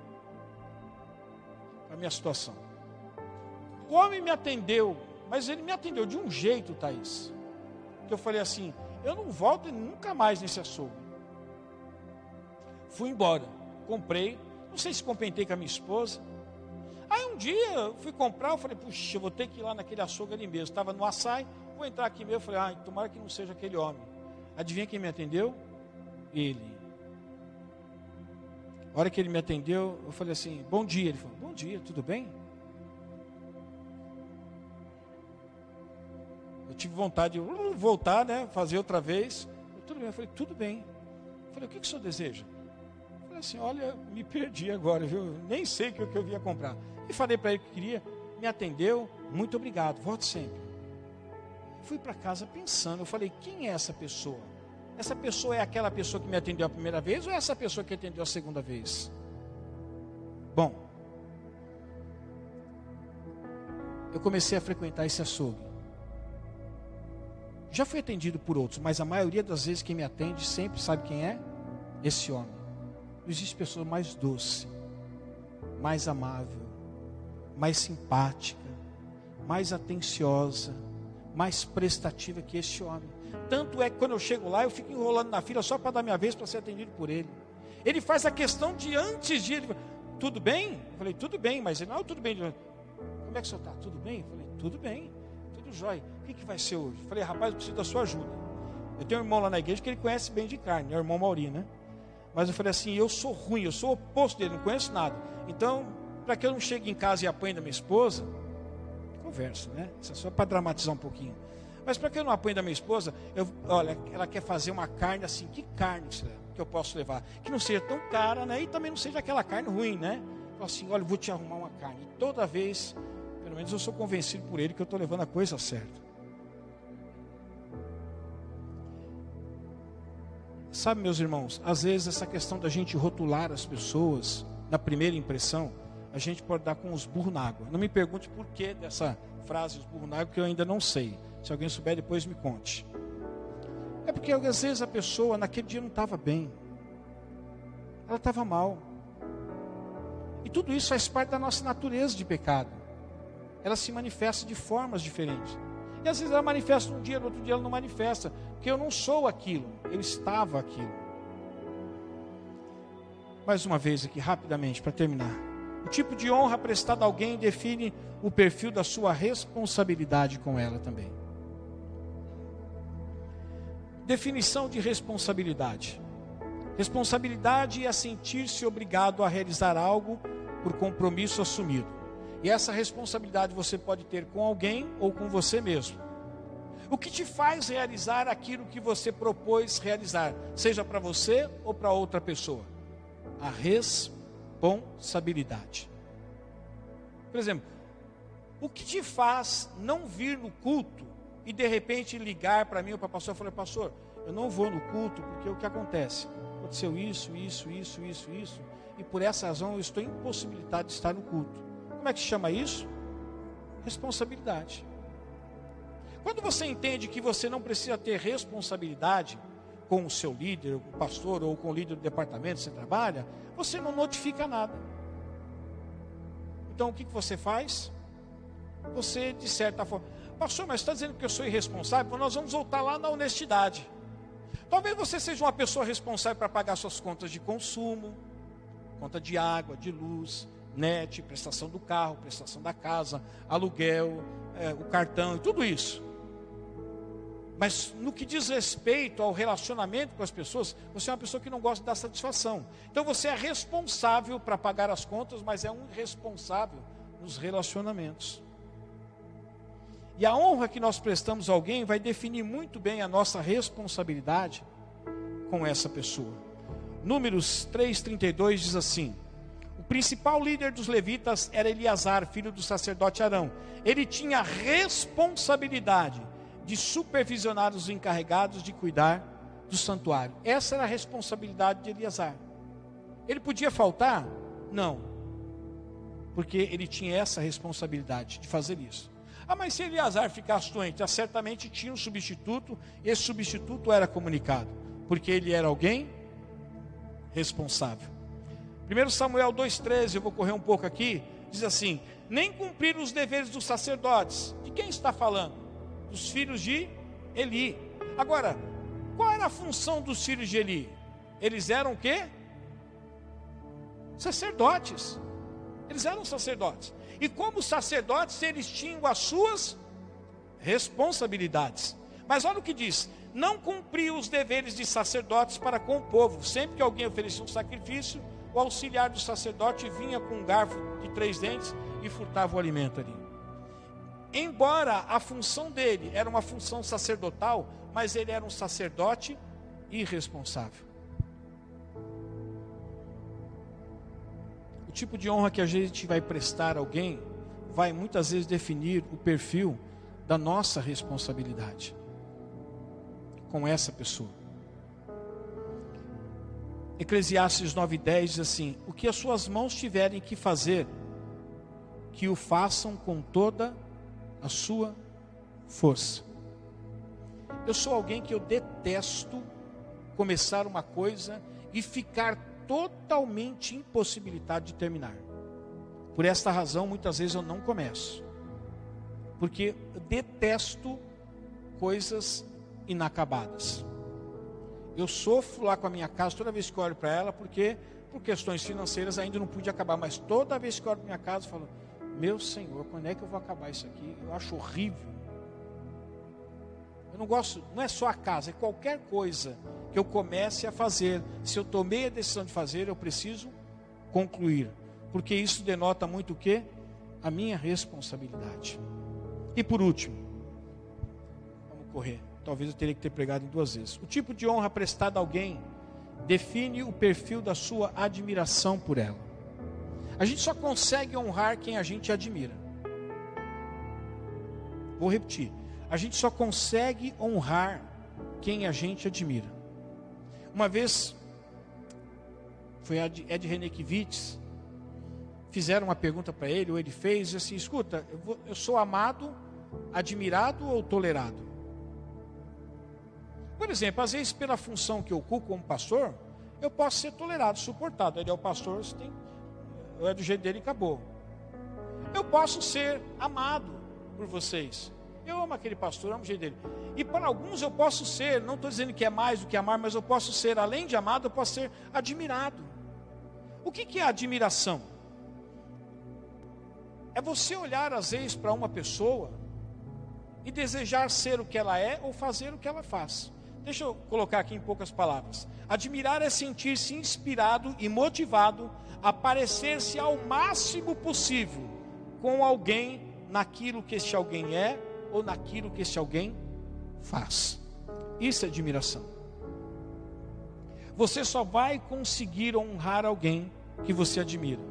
Speaker 1: a minha situação. O homem me atendeu, mas ele me atendeu de um jeito, Thaís, que eu falei assim: eu não volto nunca mais nesse açougue. Fui embora, comprei, não sei se compentei com a minha esposa. Aí um dia eu fui comprar, eu falei, puxa, eu vou ter que ir lá naquele açougue ali mesmo. Estava no açaí, vou entrar aqui mesmo. Eu falei, ah, tomara que não seja aquele homem. Adivinha quem me atendeu? Ele. A hora que ele me atendeu, eu falei assim, bom dia. Ele falou, bom dia, tudo bem? Eu tive vontade de uh, voltar, né? Fazer outra vez. Eu, tudo bem. Eu falei, tudo bem. Eu falei, o que, que o senhor deseja? Falei assim, olha, me perdi agora, viu? Nem sei o que, eu vinha comprar. E falei para ele que queria, me atendeu, muito obrigado, volte sempre. Fui para casa pensando, eu falei, quem é essa pessoa? Essa pessoa é aquela pessoa que me atendeu a primeira vez ou é essa pessoa que atendeu a segunda vez? Bom, eu comecei a frequentar esse açougue. Já fui atendido por outros, mas a maioria das vezes quem me atende sempre sabe quem é? Esse homem. Não existe pessoa mais doce, mais amável, mais simpática, mais atenciosa, mais prestativa que esse homem. Tanto é que quando eu chego lá, eu fico enrolando na fila só para dar minha vez para ser atendido por ele. Ele faz a questão de antes de ele. Tudo bem? Eu falei, tudo bem, mas ele não, tudo bem. Como é que o senhor está? Tudo bem? Eu falei, tudo bem, tudo jóia. O que, que vai ser hoje? Eu falei, rapaz, eu preciso da sua ajuda. Eu tenho um irmão lá na igreja que ele conhece bem de carne, é o irmão Mauri, né? Mas eu falei assim, eu sou ruim, eu sou oposto dele, não conheço nada. Então, para que eu não chegue em casa e apanhe da minha esposa, converso, né? Isso é só para dramatizar um pouquinho. Mas para que eu não apanhe da minha esposa, eu, olha, ela quer fazer uma carne assim, que carne que eu posso levar? Que não seja tão cara, né? E também não seja aquela carne ruim, né? Assim, olha, vou te arrumar uma carne. E toda vez, pelo menos eu sou convencido por ele que eu estou levando a coisa certa. Sabe, meus irmãos, às vezes essa questão da gente rotular as pessoas na primeira impressão, a gente pode dar com os burros na água. Não me pergunte por que dessa frase, os burros na água, que eu ainda não sei. Se alguém souber, depois me conte. É porque às vezes a pessoa naquele dia não estava bem, ela estava mal. E tudo isso faz parte da nossa natureza de pecado. Ela se manifesta de formas diferentes. E às vezes ela manifesta um dia, no outro dia ela não manifesta. Porque eu não sou aquilo, eu estava aquilo. Mais uma vez aqui, rapidamente, para terminar. O tipo de honra prestada a alguém define o perfil da sua responsabilidade com ela também. Definição de responsabilidade. Responsabilidade é sentir-se obrigado a realizar algo por compromisso assumido. E essa responsabilidade você pode ter com alguém ou com você mesmo. O que te faz realizar aquilo que você propôs realizar, seja para você ou para outra pessoa? A responsabilidade. Por exemplo, o que te faz não vir no culto e de repente ligar para mim ou para o pastor e falar, pastor, eu não vou no culto porque o que acontece? Aconteceu isso, isso, isso, isso, isso, e por essa razão eu estou impossibilitado de estar no culto. Como é que se chama isso? Responsabilidade. Quando você entende que você não precisa ter responsabilidade com o seu líder, o pastor ou com o líder do departamento que você trabalha, você não notifica nada. Então o que, que você faz? Você, de certa forma, pastor, mas está dizendo que eu sou irresponsável? Nós vamos voltar lá na honestidade. Talvez você seja uma pessoa responsável para pagar suas contas de consumo, conta de água, de luz, net, prestação do carro, prestação da casa, aluguel, é, o cartão e tudo isso. Mas no que diz respeito ao relacionamento com as pessoas, você é uma pessoa que não gosta de dar satisfação. Então você é responsável para pagar as contas, mas é um responsável nos relacionamentos. E a honra que nós prestamos a alguém vai definir muito bem a nossa responsabilidade com essa pessoa. Números 3:32 diz assim: principal líder dos levitas era Eleazar, filho do sacerdote Arão. Ele tinha responsabilidade de supervisionar os encarregados de cuidar do santuário. Essa era a responsabilidade de Eleazar. Ele podia faltar? Não. Porque ele tinha essa responsabilidade de fazer isso. Ah, mas se Eleazar ficasse doente, ah, certamente tinha um substituto, esse substituto era comunicado, porque ele era alguém responsável. 1 Samuel 2,13, eu vou correr um pouco aqui, diz assim: Nem cumpriram os deveres dos sacerdotes. De quem está falando? Dos filhos de Eli. Agora, qual era a função dos filhos de Eli? Eles eram o quê? Sacerdotes. Eles eram sacerdotes. E como sacerdotes, eles tinham as suas responsabilidades. Mas olha o que diz: não cumpriu os deveres de sacerdotes para com o povo. Sempre que alguém oferecia um sacrifício, o auxiliar do sacerdote vinha com um garfo de três dentes e furtava o alimento ali. Embora a função dele era uma função sacerdotal, mas ele era um sacerdote irresponsável. O tipo de honra que a gente vai prestar a alguém vai muitas vezes definir o perfil da nossa responsabilidade com essa pessoa. Eclesiastes 9,10 diz assim: O que as suas mãos tiverem que fazer, que o façam com toda a sua força. Eu sou alguém que eu detesto começar uma coisa e ficar totalmente impossibilitado de terminar. Por esta razão, muitas vezes eu não começo. Porque detesto coisas inacabadas. Eu sofro lá com a minha casa toda vez que olho para ela, porque por questões financeiras ainda não pude acabar, mas toda vez que olho para minha casa, eu falo: Meu Senhor, quando é que eu vou acabar isso aqui? Eu acho horrível. Eu não gosto, não é só a casa, é qualquer coisa que eu comece a fazer. Se eu tomei a decisão de fazer, eu preciso concluir. Porque isso denota muito o que? A minha responsabilidade. E por último, vamos correr. Talvez eu teria que ter pregado em duas vezes. O tipo de honra prestada a alguém define o perfil da sua admiração por ela. A gente só consegue honrar quem a gente admira. Vou repetir. A gente só consegue honrar quem a gente admira. Uma vez, foi Ed Renekiewicz, fizeram uma pergunta para ele, ou ele fez assim: escuta, eu, eu sou amado, admirado ou tolerado? Por exemplo, às vezes pela função que eu ocupo como pastor, eu posso ser tolerado, suportado. Ele é o pastor, você tem, é do jeito dele e acabou. Eu posso ser amado por vocês. Eu amo aquele pastor, amo o jeito dele. E para alguns eu posso ser, não estou dizendo que é mais do que amar, mas eu posso ser, além de amado, eu posso ser admirado. O que, que é admiração? É você olhar às vezes para uma pessoa e desejar ser o que ela é ou fazer o que ela faz. Deixa eu colocar aqui em poucas palavras. Admirar é sentir-se inspirado e motivado a parecer-se ao máximo possível com alguém naquilo que este alguém é ou naquilo que esse alguém faz. Isso é admiração. Você só vai conseguir honrar alguém que você admira.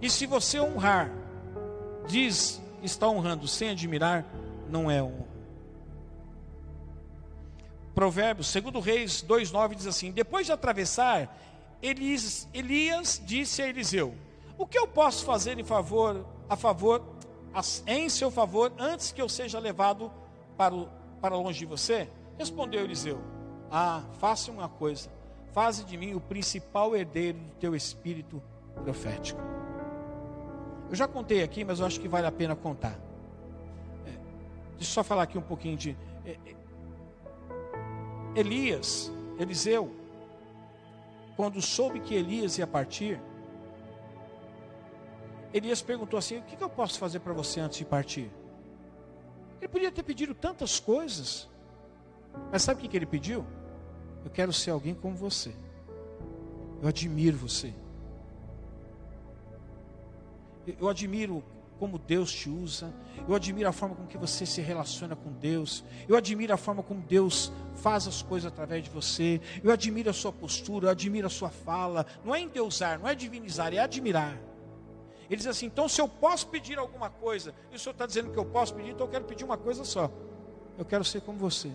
Speaker 1: E se você honrar, diz está honrando sem admirar, não é honra. Provérbios, segundo Reis 2:9 diz assim: Depois de atravessar, Elias, Elias disse a Eliseu: O que eu posso fazer em favor a favor em seu favor antes que eu seja levado para, o, para longe de você? Respondeu Eliseu: Ah, faça uma coisa, faze de mim o principal herdeiro do teu espírito profético. Eu já contei aqui, mas eu acho que vale a pena contar. É, deixa eu só falar aqui um pouquinho de. É, é, Elias, Eliseu, quando soube que Elias ia partir, Elias perguntou assim: O que eu posso fazer para você antes de partir? Ele podia ter pedido tantas coisas, mas sabe o que ele pediu? Eu quero ser alguém como você. Eu admiro você. Eu admiro como Deus te usa. Eu admiro a forma com que você se relaciona com Deus. Eu admiro a forma como Deus faz as coisas através de você. Eu admiro a sua postura, eu admiro a sua fala. Não é endeusar, não é divinizar, é admirar. Ele diz assim: então, se eu posso pedir alguma coisa, e o senhor está dizendo que eu posso pedir, então eu quero pedir uma coisa só. Eu quero ser como você.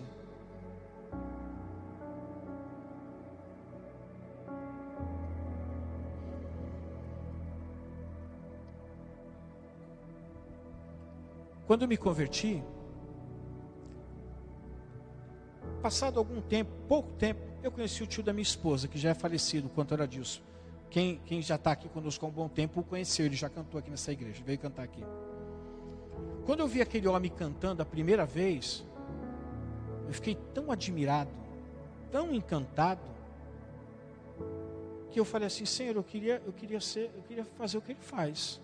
Speaker 1: Quando me converti, passado algum tempo, pouco tempo, eu conheci o tio da minha esposa, que já é falecido, quanto era disso. Quem, quem já está aqui conosco há um bom tempo o conheceu, ele já cantou aqui nessa igreja, veio cantar aqui. Quando eu vi aquele homem cantando a primeira vez, eu fiquei tão admirado, tão encantado, que eu falei assim, Senhor, eu queria, eu queria ser, eu queria fazer o que ele faz.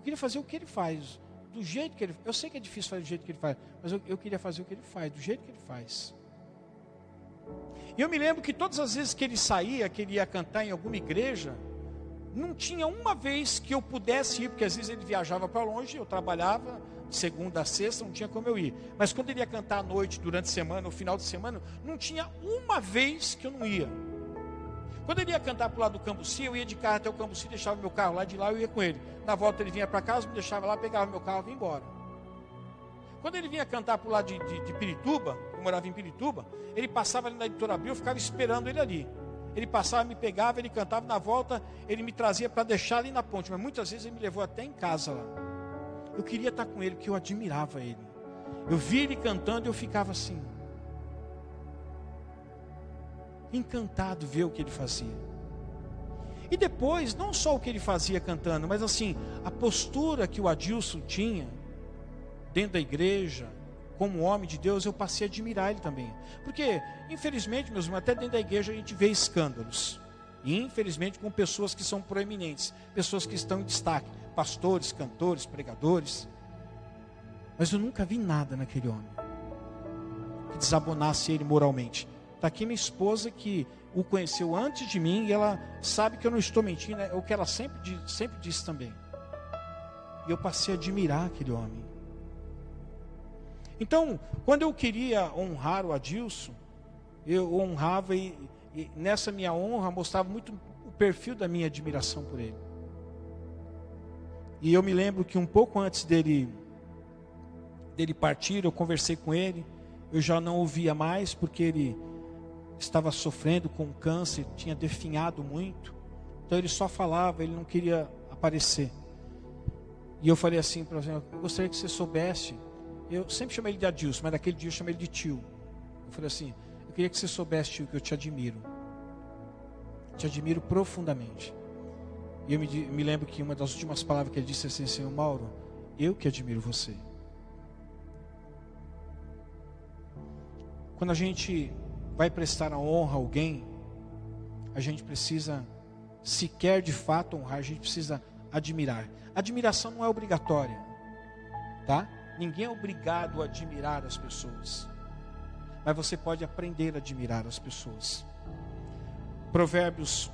Speaker 1: Eu queria fazer o que ele faz, do jeito que ele Eu sei que é difícil fazer do jeito que ele faz, mas eu, eu queria fazer o que ele faz, do jeito que ele faz. E eu me lembro que todas as vezes que ele saía, que ele ia cantar em alguma igreja, não tinha uma vez que eu pudesse ir, porque às vezes ele viajava para longe, eu trabalhava segunda a sexta, não tinha como eu ir. Mas quando ele ia cantar à noite, durante a semana, no final de semana, não tinha uma vez que eu não ia. Quando ele ia cantar para o lado do Cambuci, eu ia de carro até o Cambuci, deixava meu carro lá de lá, eu ia com ele. Na volta ele vinha para casa, me deixava lá, pegava meu carro e ia embora. Quando ele vinha cantar para o lado de, de, de, Pirituba, eu morava em Pirituba, ele passava ali na editora Abril, eu ficava esperando ele ali. Ele passava, me pegava, ele cantava, na volta ele me trazia para deixar ali na ponte, mas muitas vezes ele me levou até em casa lá. Eu queria estar com ele, porque eu admirava ele. Eu via ele cantando e eu ficava assim, encantado ver o que ele fazia. E depois, não só o que ele fazia cantando, mas assim, a postura que o Adilson tinha dentro da igreja, como homem de Deus, eu passei a admirar ele também. Porque, infelizmente, meus irmãos, até dentro da igreja a gente vê escândalos. E infelizmente com pessoas que são proeminentes, pessoas que estão em destaque, pastores, cantores, pregadores. Mas eu nunca vi nada naquele homem que desabonasse ele moralmente. Está aqui minha esposa que o conheceu antes de mim e ela sabe que eu não estou mentindo, é o que ela sempre, sempre disse também. E eu passei a admirar aquele homem. Então, quando eu queria honrar o Adilson, eu honrava e, e nessa minha honra mostrava muito o perfil da minha admiração por ele. E eu me lembro que um pouco antes dele dele partir, eu conversei com ele. Eu já não ouvia mais porque ele estava sofrendo com câncer, tinha definhado muito. Então ele só falava, ele não queria aparecer. E eu falei assim para ele, eu gostaria que você soubesse. Eu sempre chamei ele de Adilson, mas naquele dia eu chamei ele de tio. Eu falei assim, eu queria que você soubesse, tio, que eu te admiro. Te admiro profundamente. E eu me, me lembro que uma das últimas palavras que ele disse assim, Senhor Mauro, eu que admiro você. Quando a gente vai prestar a honra a alguém, a gente precisa, se quer de fato honrar, a gente precisa admirar. Admiração não é obrigatória, tá? Ninguém é obrigado a admirar as pessoas, mas você pode aprender a admirar as pessoas. Provérbios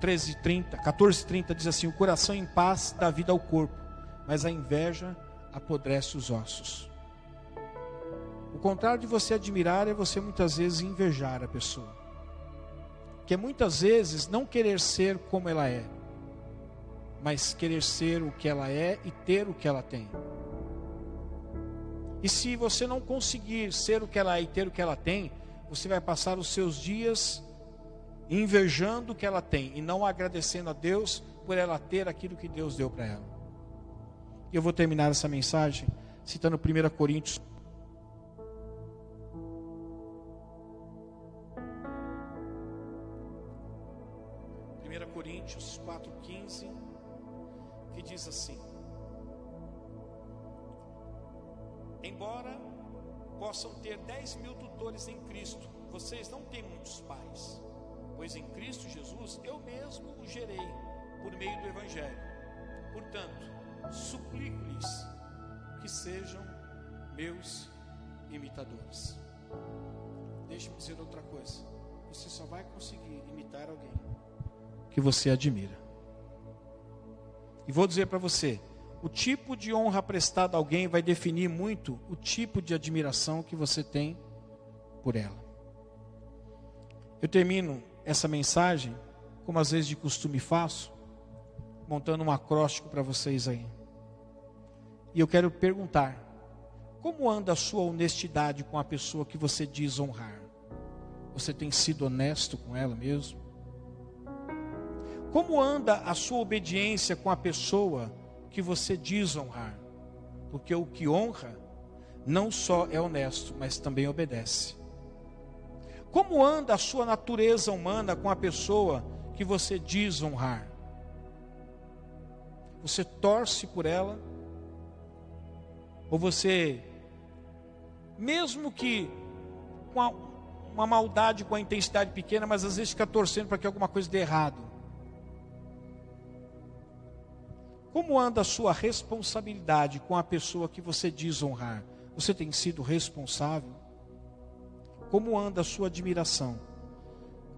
Speaker 1: 13, 30, 14, 30 diz assim: O coração em paz dá vida ao corpo, mas a inveja apodrece os ossos. Contrário de você admirar é você muitas vezes invejar a pessoa. Que é muitas vezes não querer ser como ela é, mas querer ser o que ela é e ter o que ela tem. E se você não conseguir ser o que ela é e ter o que ela tem, você vai passar os seus dias invejando o que ela tem e não agradecendo a Deus por ela ter aquilo que Deus deu para ela. Eu vou terminar essa mensagem citando 1 Coríntios Coríntios 4,15, que diz assim: Embora possam ter 10 mil tutores em Cristo, vocês não têm muitos pais, pois em Cristo Jesus eu mesmo o gerei por meio do Evangelho. Portanto, suplico-lhes que sejam meus imitadores. Deixe-me dizer outra coisa: você só vai conseguir imitar alguém que você admira. E vou dizer para você: o tipo de honra prestada a alguém vai definir muito o tipo de admiração que você tem por ela. Eu termino essa mensagem, como às vezes de costume faço, montando um acróstico para vocês aí. E eu quero perguntar: como anda a sua honestidade com a pessoa que você diz honrar? Você tem sido honesto com ela mesmo? Como anda a sua obediência com a pessoa que você diz honrar? Porque o que honra não só é honesto, mas também obedece. Como anda a sua natureza humana com a pessoa que você diz honrar? Você torce por ela? Ou você, mesmo que com uma maldade, com a intensidade pequena, mas às vezes fica torcendo para que alguma coisa dê errado? Como anda a sua responsabilidade com a pessoa que você diz honrar? Você tem sido responsável? Como anda a sua admiração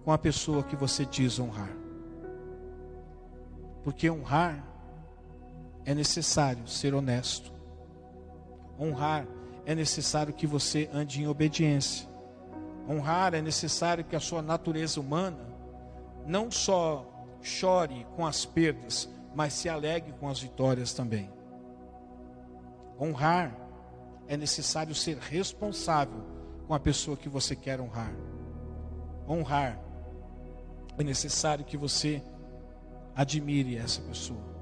Speaker 1: com a pessoa que você diz honrar? Porque honrar é necessário ser honesto. Honrar é necessário que você ande em obediência. Honrar é necessário que a sua natureza humana não só chore com as perdas, mas se alegre com as vitórias também. Honrar é necessário ser responsável com a pessoa que você quer honrar. Honrar é necessário que você admire essa pessoa.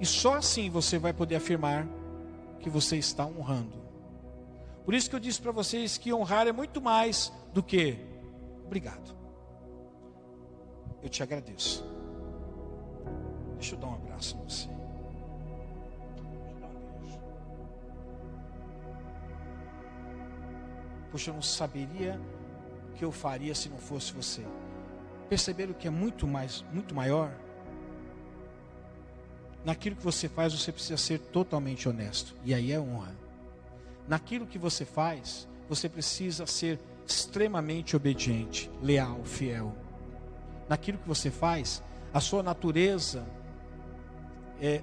Speaker 1: E só assim você vai poder afirmar que você está honrando. Por isso que eu disse para vocês que honrar é muito mais do que obrigado. Eu te agradeço. Deixa eu dar um abraço em você. Poxa, eu não saberia o que eu faria se não fosse você. Perceberam que é muito mais, muito maior? Naquilo que você faz, você precisa ser totalmente honesto. E aí é honra. Naquilo que você faz, você precisa ser extremamente obediente, leal, fiel. Naquilo que você faz, a sua natureza é,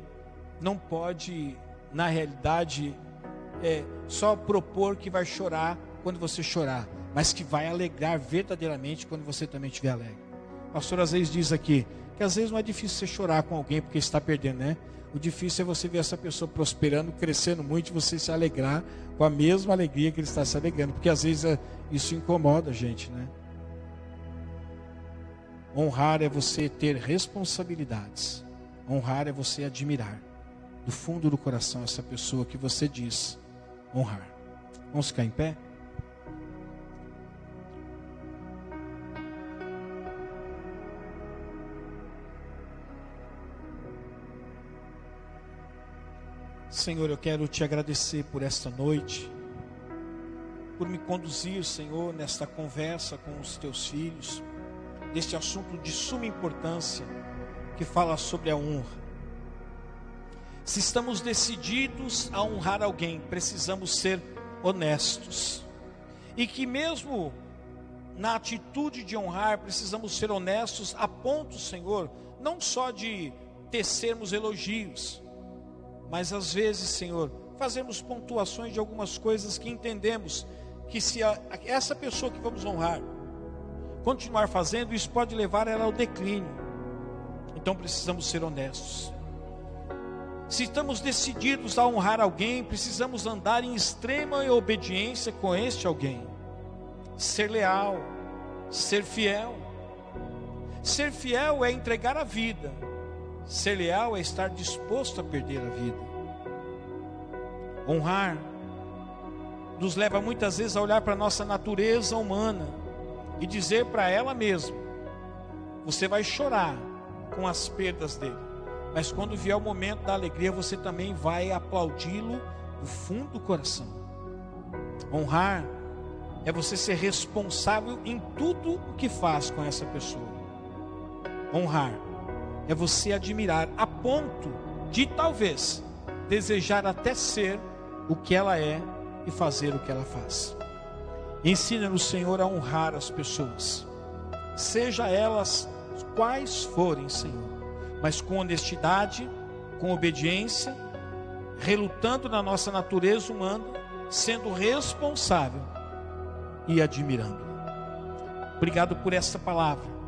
Speaker 1: não pode, na realidade, é, só propor que vai chorar quando você chorar, mas que vai alegrar verdadeiramente quando você também estiver alegre. O pastor às vezes diz aqui que às vezes não é difícil você chorar com alguém porque está perdendo, né? O difícil é você ver essa pessoa prosperando, crescendo muito e você se alegrar com a mesma alegria que ele está se alegrando, porque às vezes é, isso incomoda a gente, né? Honrar é você ter responsabilidades. Honrar é você admirar do fundo do coração essa pessoa que você diz honrar. Vamos ficar em pé? Senhor, eu quero te agradecer por esta noite, por me conduzir, Senhor, nesta conversa com os teus filhos, deste assunto de suma importância que fala sobre a honra. Se estamos decididos a honrar alguém, precisamos ser honestos. E que mesmo na atitude de honrar, precisamos ser honestos a ponto, Senhor, não só de tecermos elogios, mas às vezes, Senhor, fazemos pontuações de algumas coisas que entendemos que se a, essa pessoa que vamos honrar continuar fazendo, isso pode levar ela ao declínio. Então precisamos ser honestos. Se estamos decididos a honrar alguém, precisamos andar em extrema obediência com este alguém. Ser leal, ser fiel. Ser fiel é entregar a vida Ser leal é estar disposto a perder a vida. Honrar nos leva muitas vezes a olhar para a nossa natureza humana e dizer para ela mesma: você vai chorar com as perdas dele, mas quando vier o momento da alegria, você também vai aplaudi-lo do fundo do coração. Honrar é você ser responsável em tudo o que faz com essa pessoa. Honrar é você admirar a ponto de talvez desejar até ser o que ela é e fazer o que ela faz. Ensina-nos, Senhor, a honrar as pessoas, seja elas quais forem, Senhor, mas com honestidade, com obediência, relutando na nossa natureza humana, sendo responsável e admirando. Obrigado por esta palavra